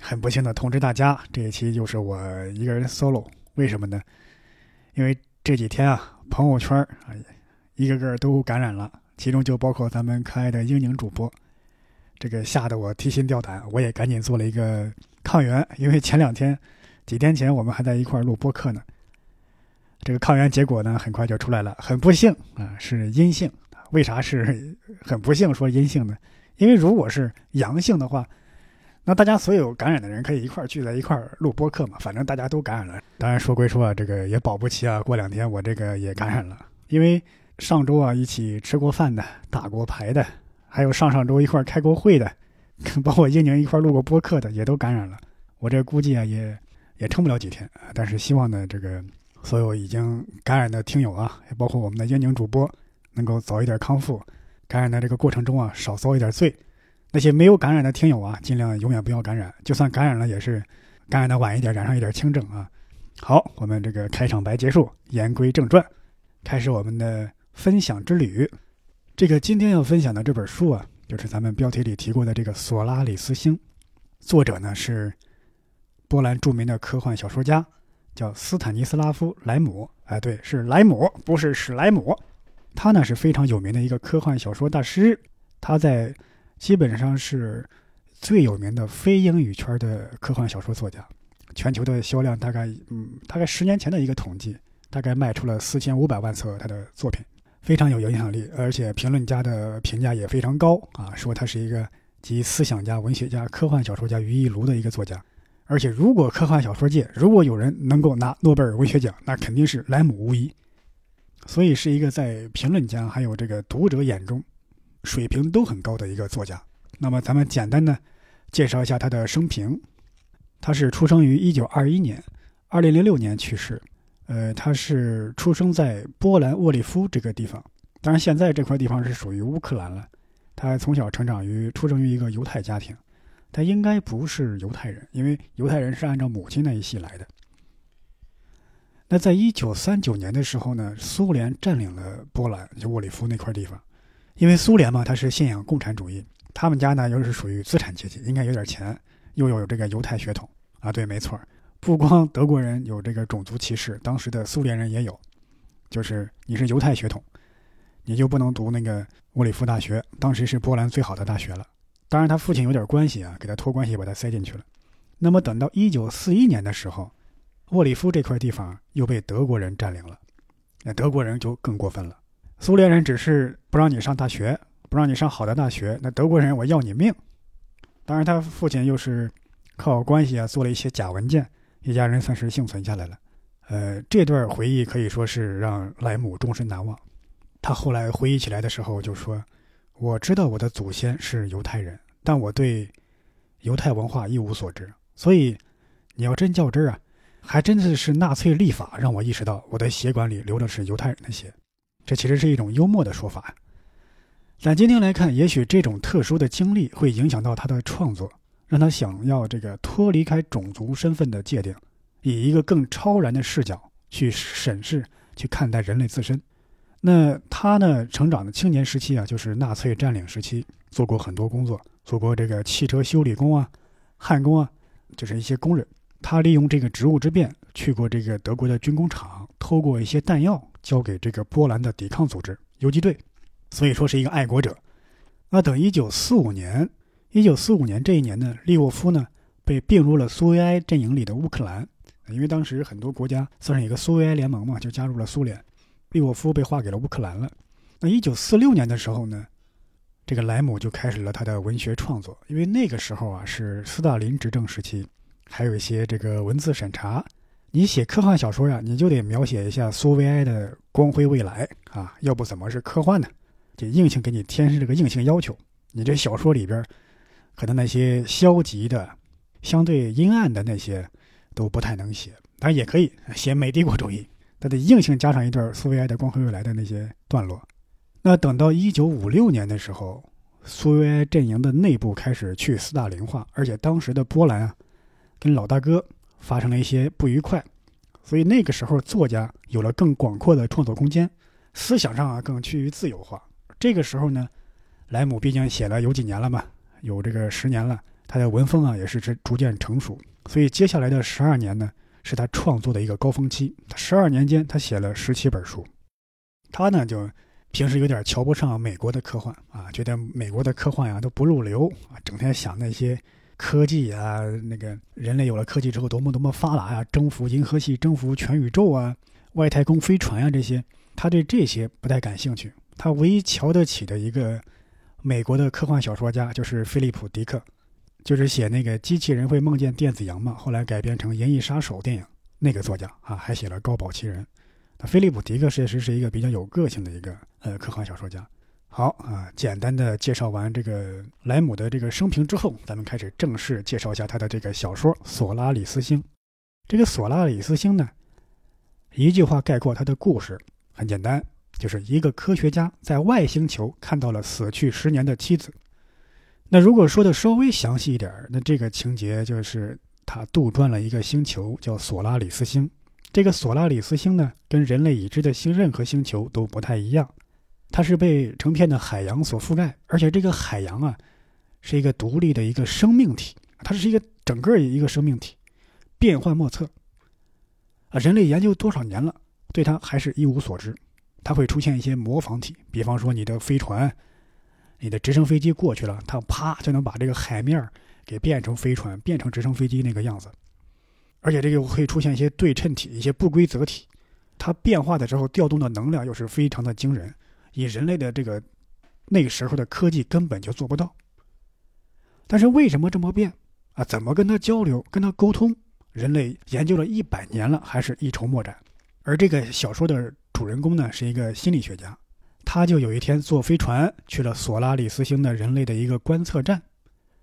很不幸的通知大家，这一期就是我一个人 solo。为什么呢？因为这几天啊，朋友圈啊，一个个都感染了，其中就包括咱们可爱的英宁主播。这个吓得我提心吊胆，我也赶紧做了一个抗原，因为前两天、几天前我们还在一块录播客呢。这个抗原结果呢，很快就出来了，很不幸啊，是阴性。为啥是很不幸说阴性呢？因为如果是阳性的话，那大家所有感染的人可以一块儿聚在一块儿录播客嘛？反正大家都感染了。当然说归说啊，这个也保不齐啊，过两天我这个也感染了。因为上周啊一起吃过饭的、打过牌的，还有上上周一块儿开过会的，包括英宁一块儿录过播客的，也都感染了。我这估计啊也也撑不了几天啊。但是希望呢，这个所有已经感染的听友啊，也包括我们的英宁主播，能够早一点康复。感染的这个过程中啊，少遭一点罪。那些没有感染的听友啊，尽量永远不要感染。就算感染了，也是感染的晚一点，染上一点轻症啊。好，我们这个开场白结束，言归正传，开始我们的分享之旅。这个今天要分享的这本书啊，就是咱们标题里提过的这个《索拉里斯星》，作者呢是波兰著名的科幻小说家，叫斯坦尼斯拉夫·莱姆。哎，对，是莱姆，不是史莱姆。他呢是非常有名的一个科幻小说大师，他在。基本上是最有名的非英语圈的科幻小说作家，全球的销量大概，嗯，大概十年前的一个统计，大概卖出了四千五百万册他的作品，非常有影响力，而且评论家的评价也非常高啊，说他是一个集思想家、文学家、科幻小说家于一炉的一个作家。而且，如果科幻小说界如果有人能够拿诺贝尔文学奖，那肯定是莱姆无疑。所以，是一个在评论家还有这个读者眼中。水平都很高的一个作家。那么，咱们简单的介绍一下他的生平。他是出生于1921年，2006年去世。呃，他是出生在波兰沃利夫这个地方，当然现在这块地方是属于乌克兰了。他从小成长于出生于一个犹太家庭，他应该不是犹太人，因为犹太人是按照母亲那一系来的。那在1939年的时候呢，苏联占领了波兰，就沃利夫那块地方。因为苏联嘛，他是信仰共产主义，他们家呢又是属于资产阶级，应该有点钱，又有这个犹太血统啊。对，没错，不光德国人有这个种族歧视，当时的苏联人也有，就是你是犹太血统，你就不能读那个沃里夫大学，当时是波兰最好的大学了。当然他父亲有点关系啊，给他托关系把他塞进去了。那么等到一九四一年的时候，沃里夫这块地方又被德国人占领了，那德国人就更过分了。苏联人只是不让你上大学，不让你上好的大学。那德国人我要你命。当然，他父亲又是靠关系啊做了一些假文件，一家人算是幸存下来了。呃，这段回忆可以说是让莱姆终身难忘。他后来回忆起来的时候就说：“我知道我的祖先是犹太人，但我对犹太文化一无所知。所以，你要真较真儿啊，还真的是纳粹立法让我意识到我的血管里流的是犹太人的血。”这其实是一种幽默的说法，但今天来看，也许这种特殊的经历会影响到他的创作，让他想要这个脱离开种族身份的界定，以一个更超然的视角去审视、去看待人类自身。那他呢，成长的青年时期啊，就是纳粹占领时期，做过很多工作，做过这个汽车修理工啊、焊工啊，就是一些工人。他利用这个职务之便，去过这个德国的军工厂，偷过一些弹药。交给这个波兰的抵抗组织游击队，所以说是一个爱国者。那等一九四五年，一九四五年这一年呢，利沃夫呢被并入了苏维埃阵营里的乌克兰，因为当时很多国家算是一个苏维埃联盟嘛，就加入了苏联。利沃夫被划给了乌克兰了。那一九四六年的时候呢，这个莱姆就开始了他的文学创作，因为那个时候啊是斯大林执政时期，还有一些这个文字审查。你写科幻小说呀，你就得描写一下苏维埃的光辉未来啊，要不怎么是科幻呢？就硬性给你添上这个硬性要求。你这小说里边，可能那些消极的、相对阴暗的那些都不太能写，当然也可以写美帝国主义，他得硬性加上一段苏维埃的光辉未来的那些段落。那等到一九五六年的时候，苏维埃阵营的内部开始去斯大林化，而且当时的波兰啊，跟老大哥发生了一些不愉快，所以那个时候作家有了更广阔的创作空间，思想上啊更趋于自由化。这个时候呢，莱姆毕竟写了有几年了嘛，有这个十年了。他的文风啊也是逐逐渐成熟，所以接下来的十二年呢是他创作的一个高峰期。十二年间，他写了十七本书。他呢就平时有点瞧不上美国的科幻啊，觉得美国的科幻呀都不入流啊，整天想那些科技啊，那个人类有了科技之后多么多么发达啊，征服银河系、征服全宇宙啊，外太空飞船呀这些，他对这些不太感兴趣。他唯一瞧得起的一个美国的科幻小说家就是菲利普·迪克。就是写那个机器人会梦见电子羊嘛，后来改编成《银翼杀手》电影那个作家啊，还写了《高保奇人》。菲利普·迪克确实是一个比较有个性的一个呃科幻小说家。好啊，简单的介绍完这个莱姆的这个生平之后，咱们开始正式介绍一下他的这个小说《索拉里斯星》。这个索拉里斯星呢，一句话概括他的故事很简单，就是一个科学家在外星球看到了死去十年的妻子。那如果说的稍微详细一点，那这个情节就是他杜撰了一个星球，叫索拉里斯星。这个索拉里斯星呢，跟人类已知的星任何星球都不太一样，它是被成片的海洋所覆盖，而且这个海洋啊，是一个独立的一个生命体，它是一个整个一个生命体，变幻莫测。啊，人类研究多少年了，对它还是一无所知。它会出现一些模仿体，比方说你的飞船。你的直升飞机过去了，它啪就能把这个海面给变成飞船，变成直升飞机那个样子。而且这个会出现一些对称体、一些不规则体，它变化的时候调动的能量又是非常的惊人，以人类的这个那个时候的科技根本就做不到。但是为什么这么变啊？怎么跟他交流、跟他沟通？人类研究了一百年了，还是一筹莫展。而这个小说的主人公呢，是一个心理学家。他就有一天坐飞船去了索拉里斯星的人类的一个观测站，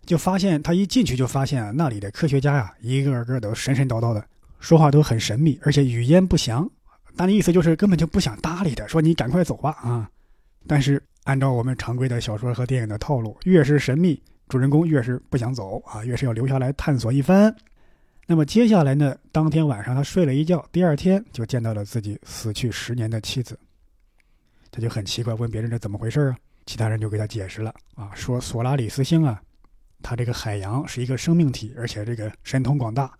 就发现他一进去就发现那里的科学家呀，一个个都神神叨叨的，说话都很神秘，而且语焉不详。但意思就是根本就不想搭理他，说你赶快走吧啊！但是按照我们常规的小说和电影的套路，越是神秘，主人公越是不想走啊，越是要留下来探索一番。那么接下来呢？当天晚上他睡了一觉，第二天就见到了自己死去十年的妻子。他就很奇怪，问别人这怎么回事啊？其他人就给他解释了啊，说索拉里斯星啊，它这个海洋是一个生命体，而且这个神通广大。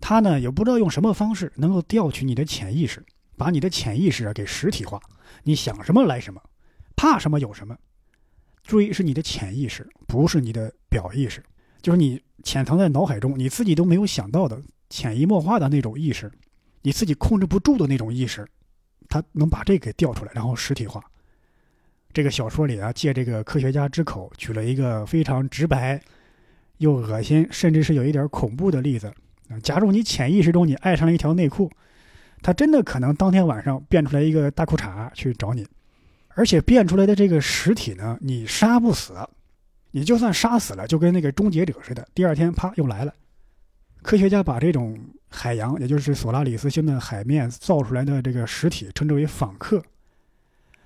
它呢也不知道用什么方式能够调取你的潜意识，把你的潜意识啊给实体化。你想什么来什么，怕什么有什么。注意是你的潜意识，不是你的表意识，就是你潜藏在脑海中，你自己都没有想到的潜移默化的那种意识，你自己控制不住的那种意识。它能把这给调出来，然后实体化。这个小说里啊，借这个科学家之口，举了一个非常直白又恶心，甚至是有一点恐怖的例子。假如你潜意识中你爱上了一条内裤，他真的可能当天晚上变出来一个大裤衩去找你，而且变出来的这个实体呢，你杀不死，你就算杀死了，就跟那个终结者似的，第二天啪又来了。科学家把这种海洋，也就是索拉里斯星的海面造出来的这个实体，称之为访客。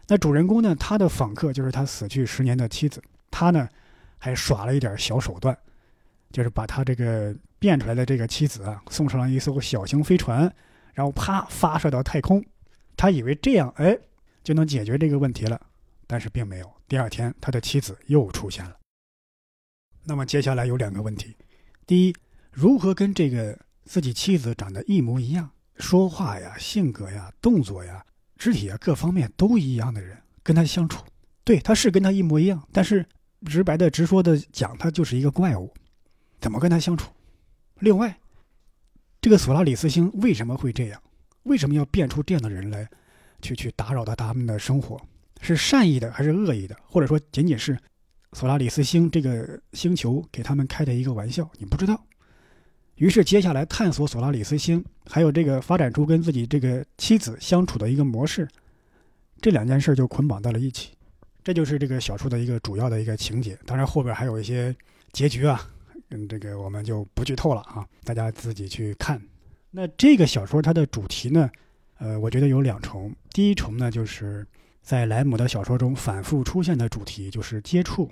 那主人公呢，他的访客就是他死去十年的妻子。他呢，还耍了一点小手段，就是把他这个变出来的这个妻子啊，送上了一艘小型飞船，然后啪发射到太空。他以为这样，哎，就能解决这个问题了，但是并没有。第二天，他的妻子又出现了。那么接下来有两个问题，第一。如何跟这个自己妻子长得一模一样，说话呀、性格呀、动作呀、肢体啊各方面都一样的人跟他相处？对，他是跟他一模一样，但是直白的、直说的讲，他就是一个怪物，怎么跟他相处？另外，这个索拉里斯星为什么会这样？为什么要变出这样的人来，去去打扰到他们的生活？是善意的还是恶意的？或者说仅仅是索拉里斯星这个星球给他们开的一个玩笑？你不知道。于是，接下来探索索拉里斯星，还有这个发展出跟自己这个妻子相处的一个模式，这两件事就捆绑到了一起。这就是这个小说的一个主要的一个情节。当然，后边还有一些结局啊，嗯，这个我们就不剧透了啊，大家自己去看。那这个小说它的主题呢，呃，我觉得有两重。第一重呢，就是在莱姆的小说中反复出现的主题，就是接触，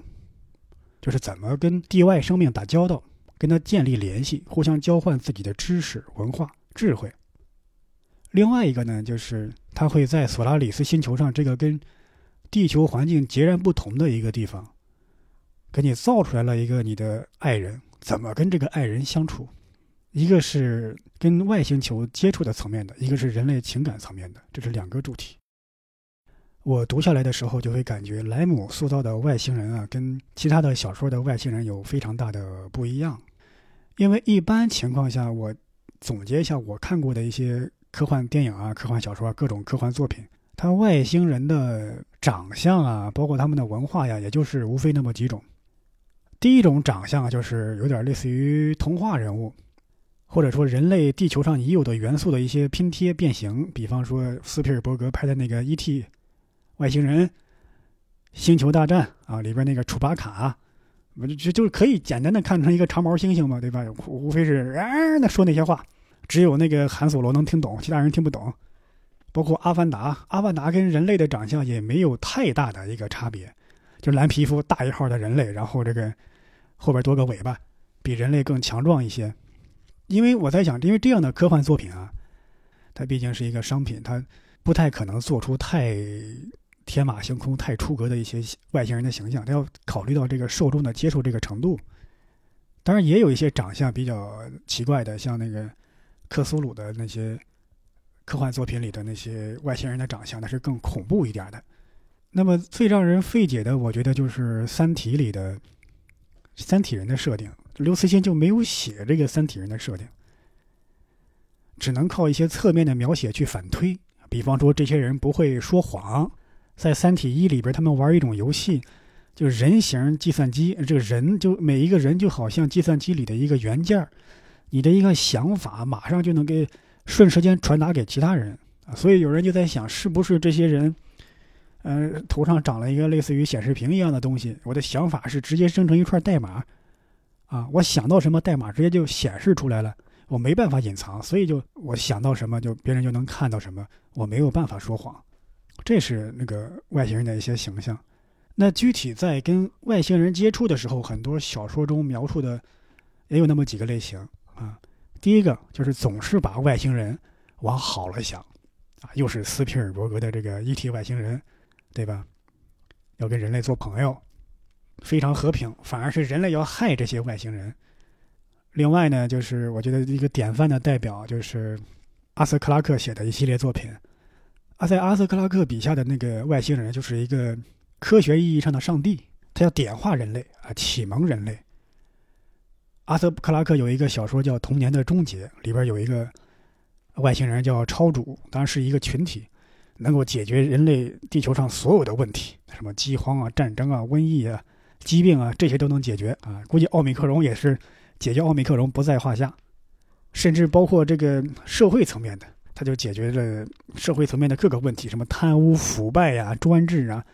就是怎么跟地外生命打交道，跟他建立联系，互相交换自己的知识、文化、智慧。另外一个呢，就是他会在索拉里斯星球上这个跟地球环境截然不同的一个地方，给你造出来了一个你的爱人，怎么跟这个爱人相处？一个是跟外星球接触的层面的，一个是人类情感层面的，这是两个主题。我读下来的时候就会感觉，莱姆塑造的外星人啊，跟其他的小说的外星人有非常大的不一样。因为一般情况下，我总结一下我看过的一些科幻电影啊、科幻小说啊、各种科幻作品，它外星人的长相啊，包括他们的文化呀，也就是无非那么几种。第一种长相就是有点类似于童话人物。或者说，人类地球上已有的元素的一些拼贴变形，比方说斯皮尔伯格拍的那个《E.T. 外星人星球大战》啊，里边那个楚巴卡，我就就是可以简单的看成一个长毛猩猩嘛，对吧？无非是啊，那说那些话，只有那个韩索罗能听懂，其他人听不懂。包括《阿凡达》，《阿凡达》跟人类的长相也没有太大的一个差别，就蓝皮肤、大一号的人类，然后这个后边多个尾巴，比人类更强壮一些。因为我在想，因为这样的科幻作品啊，它毕竟是一个商品，它不太可能做出太天马行空、太出格的一些外星人的形象。它要考虑到这个受众的接受这个程度。当然，也有一些长相比较奇怪的，像那个克苏鲁的那些科幻作品里的那些外星人的长相，那是更恐怖一点的。那么最让人费解的，我觉得就是《三体》里的三体人的设定。刘慈欣就没有写这个三体人的设定，只能靠一些侧面的描写去反推。比方说，这些人不会说谎。在《三体一》里边，他们玩一种游戏，就人形计算机。这个人就每一个人就好像计算机里的一个元件你的一个想法马上就能给瞬时间传达给其他人。所以有人就在想，是不是这些人，呃，头上长了一个类似于显示屏一样的东西？我的想法是直接生成一串代码。啊，我想到什么代码直接就显示出来了，我没办法隐藏，所以就我想到什么就别人就能看到什么，我没有办法说谎，这是那个外星人的一些形象。那具体在跟外星人接触的时候，很多小说中描述的也有那么几个类型啊。第一个就是总是把外星人往好了想，啊，又是斯皮尔伯格的这个 E.T. 外星人，对吧？要跟人类做朋友。非常和平，反而是人类要害这些外星人。另外呢，就是我觉得一个典范的代表就是阿瑟克拉克写的一系列作品。阿在阿瑟克拉克笔下的那个外星人就是一个科学意义上的上帝，他要点化人类啊，启蒙人类。阿瑟克拉克有一个小说叫《童年的终结》，里边有一个外星人叫超主，当然是一个群体，能够解决人类地球上所有的问题，什么饥荒啊、战争啊、瘟疫啊。疾病啊，这些都能解决啊！估计奥密克戎也是解决奥密克戎不在话下，甚至包括这个社会层面的，他就解决了社会层面的各个问题，什么贪污腐败呀、专制啊，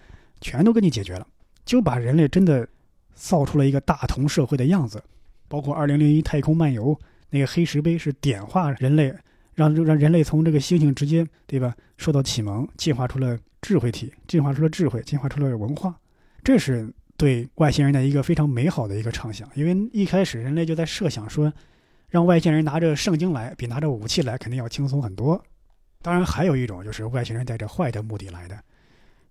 全都给你解决了，就把人类真的造出了一个大同社会的样子。包括二零零一太空漫游那个黑石碑是点化人类，让让人类从这个星星直接对吧受到启蒙，进化出了智慧体，进化出了智慧，进化出了文化，这是。对外星人的一个非常美好的一个畅想，因为一开始人类就在设想说，让外星人拿着圣经来，比拿着武器来肯定要轻松很多。当然，还有一种就是外星人带着坏的目的来的，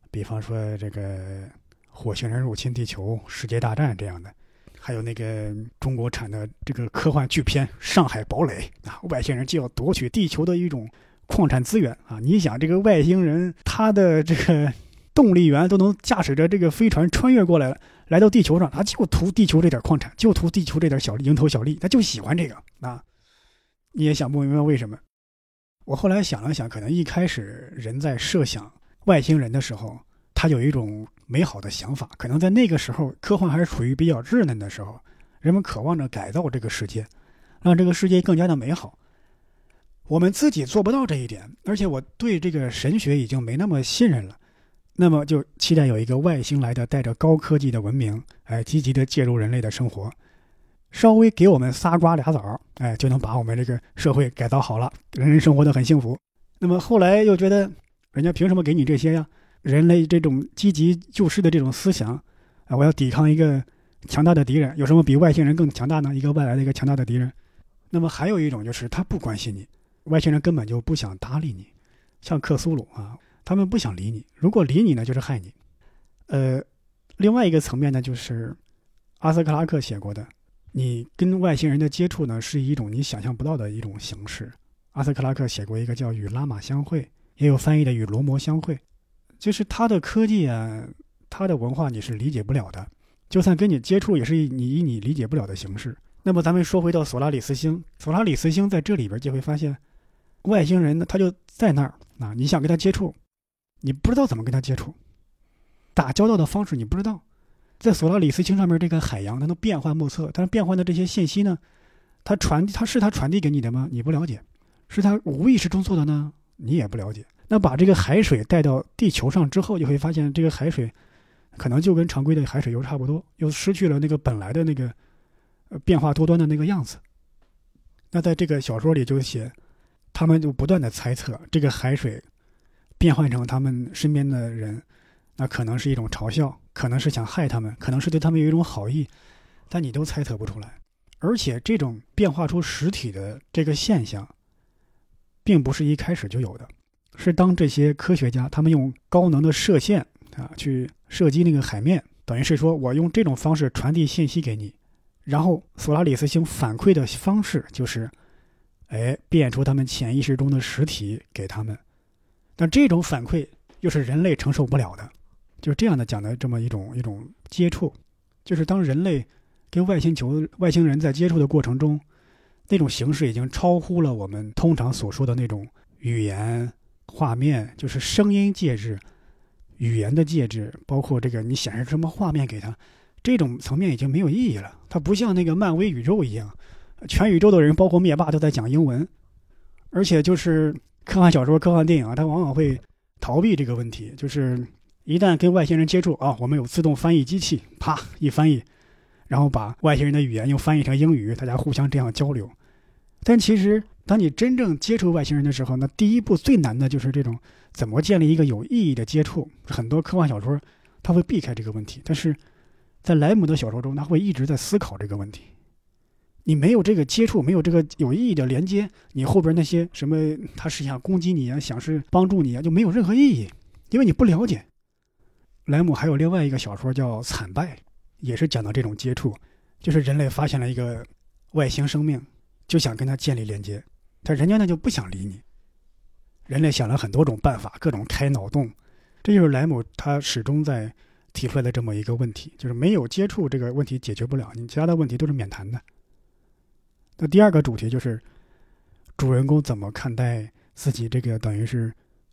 比方说这个火星人入侵地球、世界大战这样的，还有那个中国产的这个科幻巨片《上海堡垒》啊，外星人就要夺取地球的一种矿产资源啊！你想，这个外星人他的这个。动力源都能驾驶着这个飞船穿越过来了，来到地球上，他就图地球这点矿产，就图地球这点小蝇头小利，他就喜欢这个啊！你也想不明白为什么？我后来想了想，可能一开始人在设想外星人的时候，他有一种美好的想法，可能在那个时候科幻还是处于比较稚嫩的时候，人们渴望着改造这个世界，让这个世界更加的美好。我们自己做不到这一点，而且我对这个神学已经没那么信任了。那么就期待有一个外星来的带着高科技的文明，哎，积极的介入人类的生活。稍微给我们仨瓜俩枣，哎，就能把我们这个社会改造好了，人人生活的很幸福。那么后来又觉得，人家凭什么给你这些呀？人类这种积极救世的这种思想，啊，我要抵抗一个强大的敌人，有什么比外星人更强大呢？一个外来的一个强大的敌人。那么还有一种就是他不关心你，外星人根本就不想搭理你，像克苏鲁啊，他们不想理你，如果理你呢，就是害你。呃，另外一个层面呢，就是阿瑟克拉克写过的，你跟外星人的接触呢，是一种你想象不到的一种形式。阿瑟克拉克写过一个叫《与拉玛相会》，也有翻译的《与罗摩相会》，就是他的科技啊，他的文化你是理解不了的，就算跟你接触，也是你以你理解不了的形式。那么咱们说回到索拉里斯星，索拉里斯星在这里边就会发现，外星人呢他就在那儿啊，你想跟他接触，你不知道怎么跟他接触，打交道的方式你不知道，在索拉里斯星上面这个海洋它都变幻莫测，但是变换的这些信息呢，它传它是它传递给你的吗？你不了解，是它无意识中做的呢？你也不了解。那把这个海水带到地球上之后，就会发现这个海水可能就跟常规的海水油差不多，又失去了那个本来的那个。变化多端的那个样子。那在这个小说里就写，他们就不断的猜测，这个海水变换成他们身边的人，那可能是一种嘲笑，可能是想害他们，可能是对他们有一种好意，但你都猜测不出来。而且这种变化出实体的这个现象，并不是一开始就有的，是当这些科学家他们用高能的射线啊去射击那个海面，等于是说我用这种方式传递信息给你。然后索拉里斯星反馈的方式就是，哎，变出他们潜意识中的实体给他们，但这种反馈又是人类承受不了的，就是这样的讲的这么一种一种接触，就是当人类跟外星球外星人在接触的过程中，那种形式已经超乎了我们通常所说的那种语言画面，就是声音介质、语言的介质，包括这个你显示什么画面给他。这种层面已经没有意义了。它不像那个漫威宇宙一样，全宇宙的人，包括灭霸，都在讲英文。而且就是科幻小说、科幻电影啊，它往往会逃避这个问题。就是一旦跟外星人接触啊，我们有自动翻译机器，啪一翻译，然后把外星人的语言又翻译成英语，大家互相这样交流。但其实，当你真正接触外星人的时候，那第一步最难的就是这种怎么建立一个有意义的接触。很多科幻小说它会避开这个问题，但是。在莱姆的小说中，他会一直在思考这个问题。你没有这个接触，没有这个有意义的连接，你后边那些什么，他是想攻击你啊，想是帮助你啊，就没有任何意义，因为你不了解。莱姆还有另外一个小说叫《惨败》，也是讲到这种接触，就是人类发现了一个外星生命，就想跟他建立连接，但人家呢就不想理你。人类想了很多种办法，各种开脑洞，这就是莱姆他始终在。提出来的这么一个问题，就是没有接触这个问题解决不了，你其他的问题都是免谈的。那第二个主题就是主人公怎么看待自己这个等于是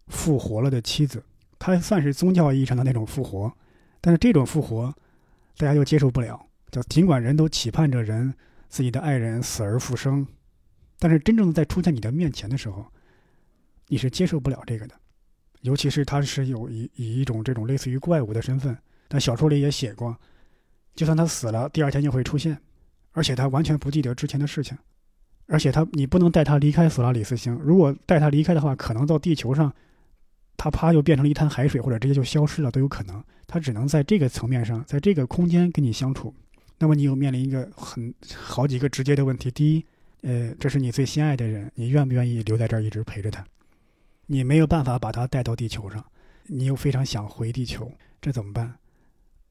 复活了的妻子，他算是宗教意义上的那种复活，但是这种复活大家又接受不了。就尽管人都期盼着人自己的爱人死而复生，但是真正在出现你的面前的时候，你是接受不了这个的，尤其是他是有以以一种这种类似于怪物的身份。但小说里也写过，就算他死了，第二天就会出现，而且他完全不记得之前的事情，而且他你不能带他离开索拉里斯星，如果带他离开的话，可能到地球上，他啪又变成了一滩海水，或者直接就消失了都有可能。他只能在这个层面上，在这个空间跟你相处。那么你又面临一个很好几个直接的问题：第一，呃，这是你最心爱的人，你愿不愿意留在这儿一直陪着他？你没有办法把他带到地球上，你又非常想回地球，这怎么办？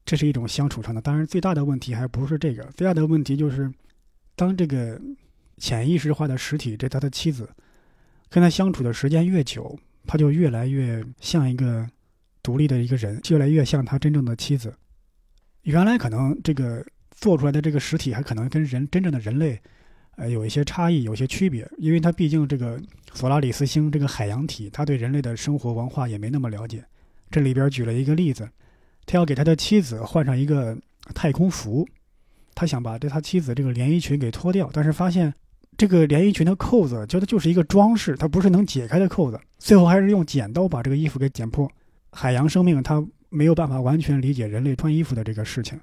这是一种相处上的，当然最大的问题还不是这个，最大的问题就是，当这个潜意识化的实体，这他的妻子，跟他相处的时间越久，他就越来越像一个独立的一个人，越来越像他真正的妻子。原来可能这个做出来的这个实体还可能跟人真正的人类，呃，有一些差异，有些区别，因为他毕竟这个索拉里斯星这个海洋体，他对人类的生活文化也没那么了解。这里边举了一个例子。他要给他的妻子换上一个太空服，他想把这他妻子这个连衣裙给脱掉，但是发现这个连衣裙的扣子觉得就是一个装饰，它不是能解开的扣子。最后还是用剪刀把这个衣服给剪破。海洋生命它没有办法完全理解人类穿衣服的这个事情，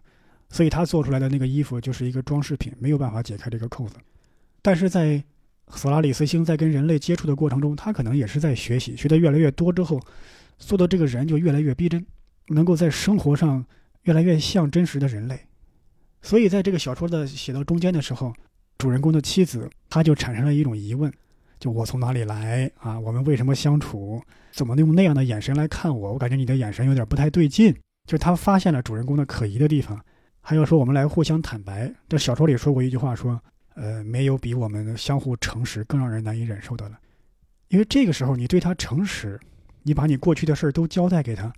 所以他做出来的那个衣服就是一个装饰品，没有办法解开这个扣子。但是在索拉里斯星在跟人类接触的过程中，他可能也是在学习，学的越来越多之后，做的这个人就越来越逼真，能够在生活上越来越像真实的人类。所以在这个小说的写到中间的时候，主人公的妻子他就产生了一种疑问：就我从哪里来啊？我们为什么相处？怎么用那样的眼神来看我？我感觉你的眼神有点不太对劲。就他发现了主人公的可疑的地方，还要说我们来互相坦白。这小说里说过一句话说。呃，没有比我们相互诚实更让人难以忍受的了，因为这个时候你对他诚实，你把你过去的事儿都交代给他，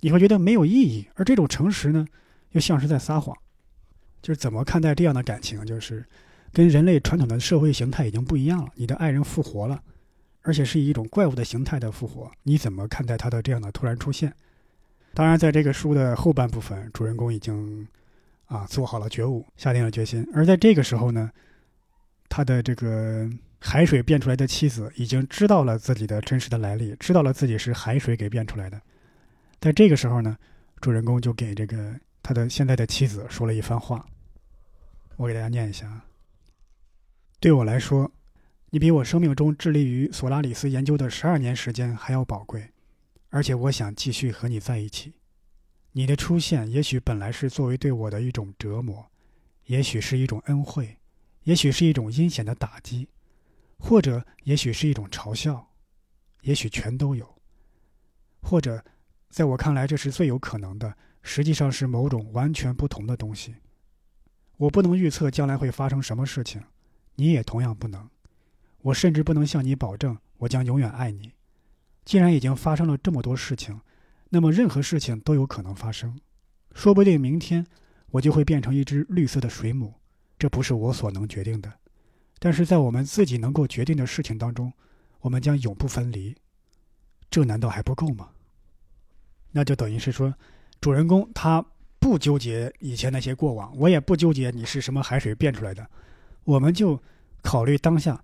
你会觉得没有意义。而这种诚实呢，又像是在撒谎。就是怎么看待这样的感情？就是跟人类传统的社会形态已经不一样了。你的爱人复活了，而且是以一种怪物的形态的复活，你怎么看待他的这样的突然出现？当然，在这个书的后半部分，主人公已经啊做好了觉悟，下定了决心。而在这个时候呢？他的这个海水变出来的妻子已经知道了自己的真实的来历，知道了自己是海水给变出来的。在这个时候呢，主人公就给这个他的现在的妻子说了一番话，我给大家念一下啊。对我来说，你比我生命中致力于索拉里斯研究的十二年时间还要宝贵，而且我想继续和你在一起。你的出现也许本来是作为对我的一种折磨，也许是一种恩惠。也许是一种阴险的打击，或者也许是一种嘲笑，也许全都有，或者，在我看来，这是最有可能的。实际上是某种完全不同的东西。我不能预测将来会发生什么事情，你也同样不能。我甚至不能向你保证我将永远爱你。既然已经发生了这么多事情，那么任何事情都有可能发生。说不定明天我就会变成一只绿色的水母。这不是我所能决定的，但是在我们自己能够决定的事情当中，我们将永不分离。这难道还不够吗？那就等于是说，主人公他不纠结以前那些过往，我也不纠结你是什么海水变出来的，我们就考虑当下，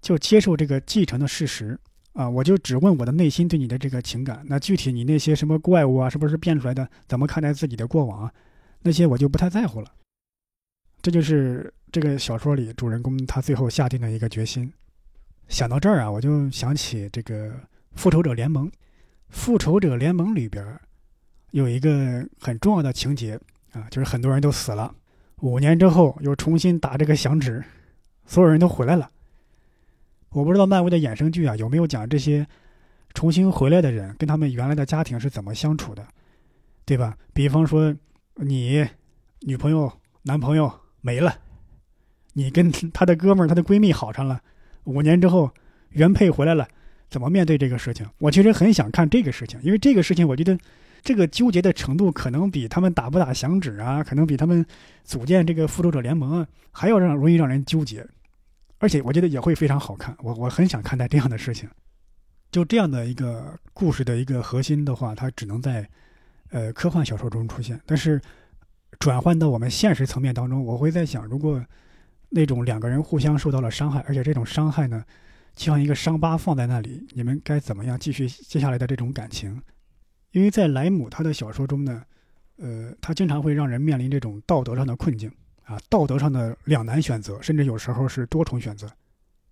就接受这个继承的事实啊！我就只问我的内心对你的这个情感。那具体你那些什么怪物啊，是不是变出来的？怎么看待自己的过往啊？那些我就不太在乎了。这就是这个小说里主人公他最后下定的一个决心。想到这儿啊，我就想起这个《复仇者联盟》。《复仇者联盟》里边有一个很重要的情节啊，就是很多人都死了，五年之后又重新打这个响指，所有人都回来了。我不知道漫威的衍生剧啊有没有讲这些重新回来的人跟他们原来的家庭是怎么相处的，对吧？比方说你女朋友、男朋友。没了，你跟她的哥们儿、她的闺蜜好上了，五年之后原配回来了，怎么面对这个事情？我其实很想看这个事情，因为这个事情我觉得这个纠结的程度可能比他们打不打响指啊，可能比他们组建这个复仇者联盟啊还要让容易让人纠结，而且我觉得也会非常好看。我我很想看待这样的事情，就这样的一个故事的一个核心的话，它只能在呃科幻小说中出现，但是。转换到我们现实层面当中，我会在想，如果那种两个人互相受到了伤害，而且这种伤害呢，就像一个伤疤放在那里，你们该怎么样继续接下来的这种感情？因为在莱姆他的小说中呢，呃，他经常会让人面临这种道德上的困境啊，道德上的两难选择，甚至有时候是多重选择。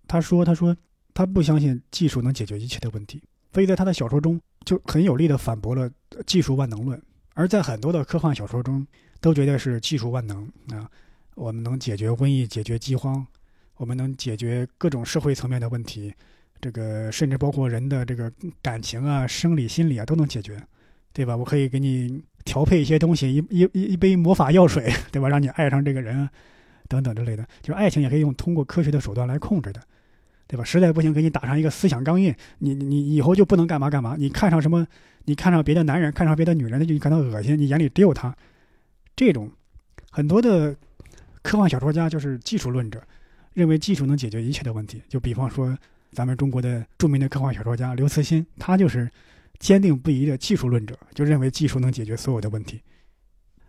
他说：“他说他不相信技术能解决一切的问题，所以在他的小说中就很有力地反驳了技术万能论。而在很多的科幻小说中，都觉得是技术万能啊，我们能解决瘟疫、解决饥荒，我们能解决各种社会层面的问题，这个甚至包括人的这个感情啊、生理、心理啊都能解决，对吧？我可以给你调配一些东西，一一一杯魔法药水，对吧？让你爱上这个人，等等之类的。就是爱情也可以用通过科学的手段来控制的，对吧？实在不行，给你打上一个思想钢印，你你以后就不能干嘛干嘛。你看上什么？你看上别的男人，看上别的女人，那就感到恶心，你眼里只有他。这种很多的科幻小说家就是技术论者，认为技术能解决一切的问题。就比方说，咱们中国的著名的科幻小说家刘慈欣，他就是坚定不移的技术论者，就认为技术能解决所有的问题。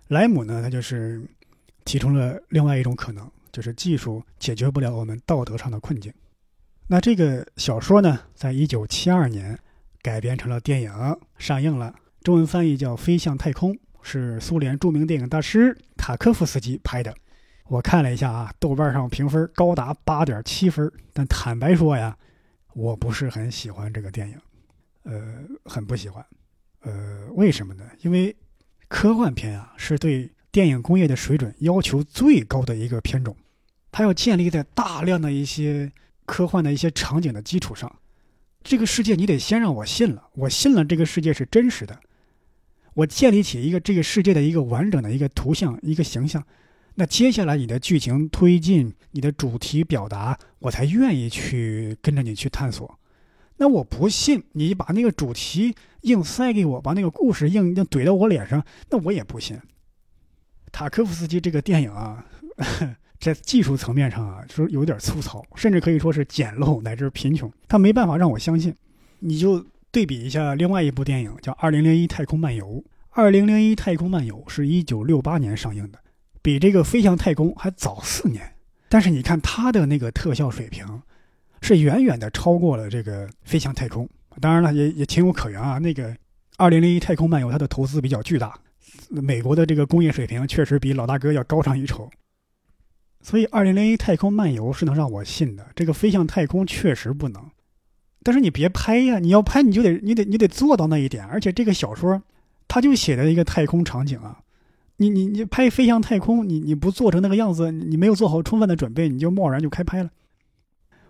莱姆呢，他就是提出了另外一种可能，就是技术解决不了我们道德上的困境。那这个小说呢，在一九七二年改编成了电影，上映了，中文翻译叫《飞向太空》。是苏联著名电影大师塔科夫斯基拍的。我看了一下啊，豆瓣上评分高达八点七分。但坦白说呀，我不是很喜欢这个电影，呃，很不喜欢。呃，为什么呢？因为科幻片啊，是对电影工业的水准要求最高的一个片种，它要建立在大量的一些科幻的一些场景的基础上。这个世界你得先让我信了，我信了这个世界是真实的，我建立起一个这个世界的一个完整的一个图像、一个形象，那接下来你的剧情推进、你的主题表达，我才愿意去跟着你去探索。那我不信你把那个主题硬塞给我，把那个故事硬硬怼到我脸上，那我也不信。塔科夫斯基这个电影啊。在技术层面上啊，就是有点粗糙，甚至可以说是简陋乃至贫穷。他没办法让我相信。你就对比一下另外一部电影，叫《二零零一太空漫游》。《二零零一太空漫游》是一九六八年上映的，比这个《飞向太空》还早四年。但是你看它的那个特效水平，是远远的超过了这个《飞向太空》。当然了，也也情有可原啊。那个《二零零一太空漫游》它的投资比较巨大，美国的这个工业水平确实比老大哥要高上一筹。所以，二零零一太空漫游是能让我信的。这个飞向太空确实不能，但是你别拍呀！你要拍，你就得你得你得做到那一点。而且这个小说，它就写的一个太空场景啊，你你你拍飞向太空，你你不做成那个样子，你没有做好充分的准备，你就贸然就开拍了。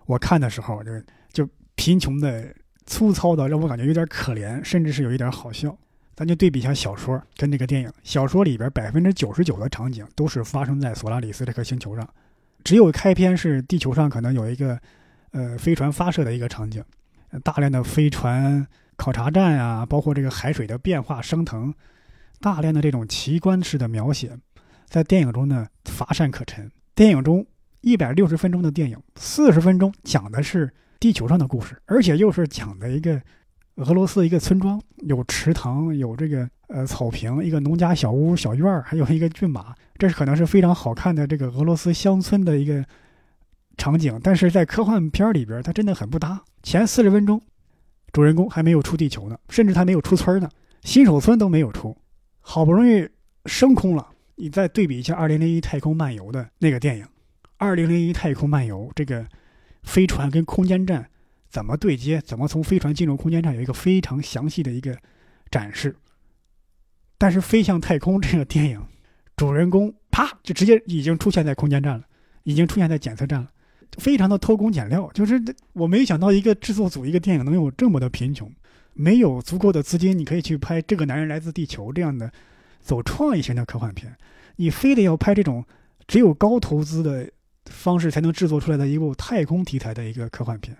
我看的时候，就就贫穷的、粗糙的，让我感觉有点可怜，甚至是有一点好笑。咱就对比一下小说跟这个电影。小说里边百分之九十九的场景都是发生在索拉里斯这颗星球上，只有开篇是地球上可能有一个，呃，飞船发射的一个场景，大量的飞船考察站啊，包括这个海水的变化升腾，大量的这种奇观式的描写，在电影中呢乏善可陈。电影中一百六十分钟的电影，四十分钟讲的是地球上的故事，而且又是讲的一个。俄罗斯一个村庄有池塘，有这个呃草坪，一个农家小屋、小院儿，还有一个骏马，这是可能是非常好看的这个俄罗斯乡村的一个场景。但是在科幻片里边，它真的很不搭。前四十分钟，主人公还没有出地球呢，甚至他没有出村呢，新手村都没有出，好不容易升空了。你再对比一下《二零零一太空漫游》的那个电影，《二零零一太空漫游》这个飞船跟空间站。怎么对接？怎么从飞船进入空间站？有一个非常详细的一个展示。但是《飞向太空》这个电影，主人公啪就直接已经出现在空间站了，已经出现在检测站了，非常的偷工减料。就是我没想到一个制作组一个电影能有这么的贫穷，没有足够的资金，你可以去拍《这个男人来自地球》这样的走创意型的科幻片，你非得要拍这种只有高投资的方式才能制作出来的一部太空题材的一个科幻片。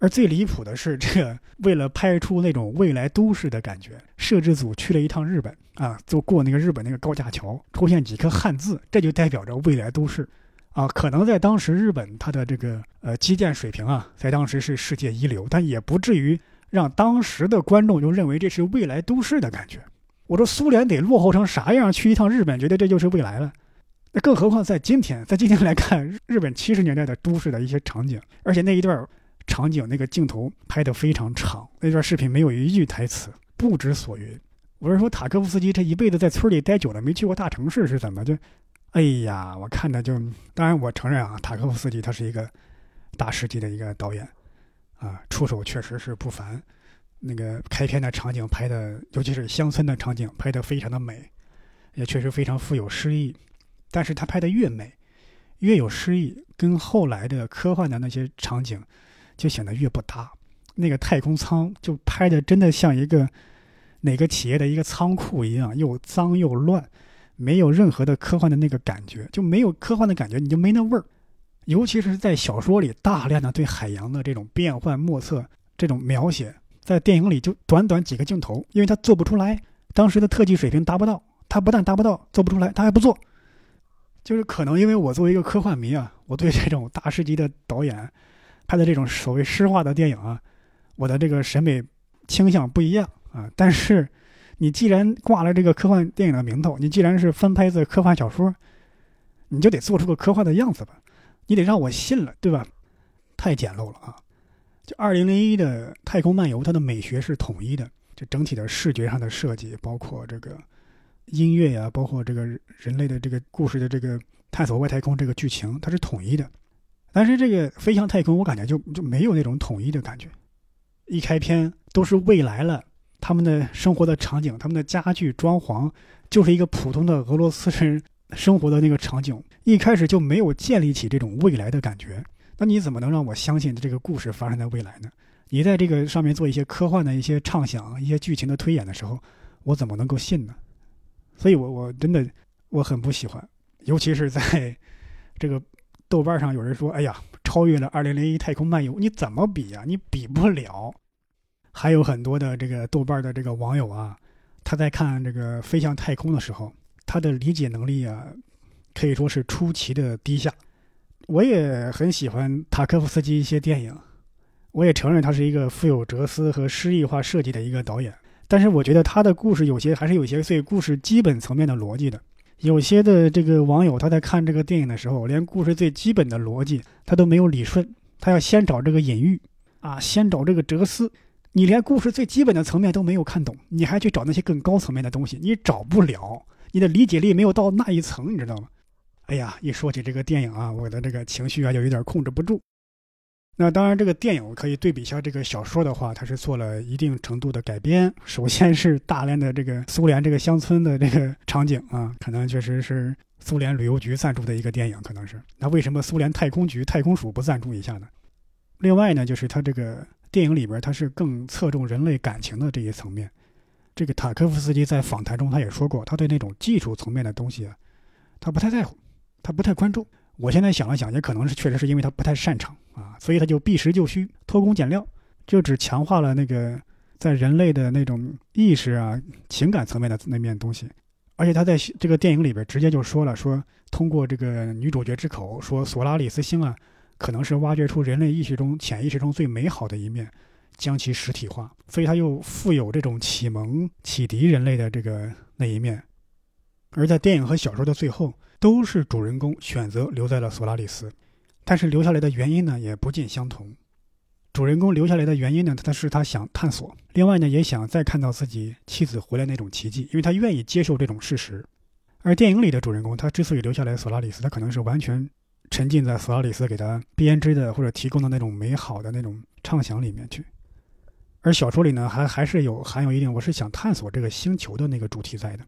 而最离谱的是，这个 为了拍出那种未来都市的感觉，摄制组去了一趟日本啊，就过那个日本那个高架桥，出现几颗汉字，这就代表着未来都市，啊，可能在当时日本它的这个呃基建水平啊，在当时是世界一流，但也不至于让当时的观众就认为这是未来都市的感觉。我说苏联得落后成啥样，去一趟日本觉得这就是未来了，那更何况在今天，在今天来看日本七十年代的都市的一些场景，而且那一段。场景那个镜头拍得非常长，那段视频没有一句台词，不知所云。我是说，塔科夫斯基这一辈子在村里待久了，没去过大城市是怎么就？哎呀，我看的就……当然，我承认啊，塔科夫斯基他是一个大师级的一个导演，啊，出手确实是不凡。那个开篇的场景拍的，尤其是乡村的场景拍得非常的美，也确实非常富有诗意。但是他拍的越美，越有诗意，跟后来的科幻的那些场景。就显得越不搭，那个太空舱就拍的真的像一个哪个企业的一个仓库一样，又脏又乱，没有任何的科幻的那个感觉，就没有科幻的感觉，你就没那味儿。尤其是在小说里，大量的对海洋的这种变幻莫测这种描写，在电影里就短短几个镜头，因为他做不出来，当时的特技水平达不到，他不但达不到，做不出来，他还不做，就是可能因为我作为一个科幻迷啊，我对这种大师级的导演。拍的这种所谓诗化的电影啊，我的这个审美倾向不一样啊。但是，你既然挂了这个科幻电影的名头，你既然是翻拍自科幻小说，你就得做出个科幻的样子吧，你得让我信了，对吧？太简陋了啊！就二零零一的《太空漫游》，它的美学是统一的，就整体的视觉上的设计，包括这个音乐呀，包括这个人类的这个故事的这个探索外太空这个剧情，它是统一的。但是这个飞向太空，我感觉就就没有那种统一的感觉。一开篇都是未来了，他们的生活的场景，他们的家具装潢，就是一个普通的俄罗斯人生活的那个场景，一开始就没有建立起这种未来的感觉。那你怎么能让我相信这个故事发生在未来呢？你在这个上面做一些科幻的一些畅想、一些剧情的推演的时候，我怎么能够信呢？所以，我我真的我很不喜欢，尤其是在这个豆瓣上有人说：“哎呀，超越了《二零零一太空漫游》，你怎么比呀？你比不了。”还有很多的这个豆瓣的这个网友啊，他在看这个飞向太空的时候，他的理解能力啊，可以说是出奇的低下。我也很喜欢塔科夫斯基一些电影，我也承认他是一个富有哲思和诗意化设计的一个导演。但是我觉得他的故事有些还是有些对故事基本层面的逻辑的。有些的这个网友他在看这个电影的时候，连故事最基本的逻辑他都没有理顺，他要先找这个隐喻啊，先找这个哲思。你连故事最基本的层面都没有看懂，你还去找那些更高层面的东西，你找不了，你的理解力没有到那一层，你知道吗？哎呀，一说起这个电影啊，我的这个情绪啊就有点控制不住。那当然，这个电影可以对比一下这个小说的话，它是做了一定程度的改编。首先是大量的这个苏联这个乡村的这个场景啊，可能确实是苏联旅游局赞助的一个电影，可能是。那为什么苏联太空局太空署不赞助一下呢？另外呢，就是它这个电影里边，它是更侧重人类感情的这一层面。这个塔科夫斯基在访谈中他也说过，他对那种技术层面的东西啊，他不太在乎，他不太关注。我现在想了想，也可能是确实是因为他不太擅长啊，所以他就避实就虚，偷工减料，就只强化了那个在人类的那种意识啊、情感层面的那面东西。而且他在这个电影里边直接就说了，说通过这个女主角之口说，索拉里斯星啊，可能是挖掘出人类意识中潜意识中最美好的一面，将其实体化。所以他又富有这种启蒙、启迪人类的这个那一面。而在电影和小说的最后，都是主人公选择留在了索拉里斯，但是留下来的原因呢，也不尽相同。主人公留下来的原因呢，他是他想探索，另外呢，也想再看到自己妻子回来那种奇迹，因为他愿意接受这种事实。而电影里的主人公，他之所以留下来索拉里斯，他可能是完全沉浸在索拉里斯给他编织的或者提供的那种美好的那种畅想里面去。而小说里呢，还还是有含有一定我是想探索这个星球的那个主题在的。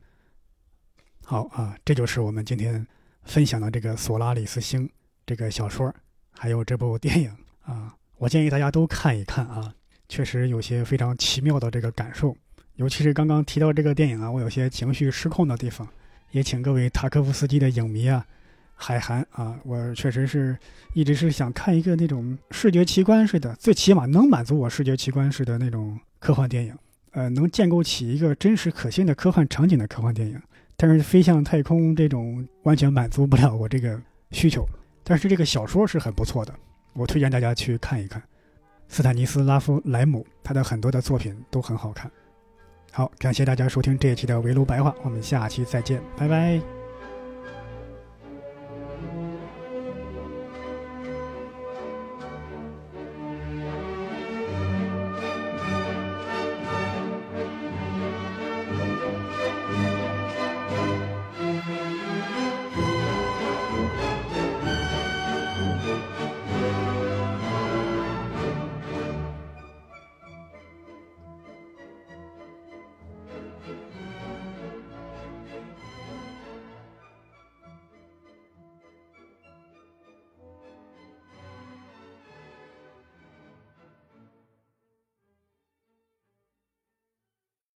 好啊，这就是我们今天分享的这个《索拉里斯星》这个小说，还有这部电影啊。我建议大家都看一看啊，确实有些非常奇妙的这个感受。尤其是刚刚提到这个电影啊，我有些情绪失控的地方，也请各位塔科夫斯基的影迷啊，海涵啊，我确实是一直是想看一个那种视觉奇观似的，最起码能满足我视觉奇观似的那种科幻电影，呃，能建构起一个真实可信的科幻场景的科幻电影。但是飞向太空这种完全满足不了我这个需求，但是这个小说是很不错的，我推荐大家去看一看。斯坦尼斯拉夫莱姆他的很多的作品都很好看。好，感谢大家收听这一期的围炉白话，我们下期再见，拜拜。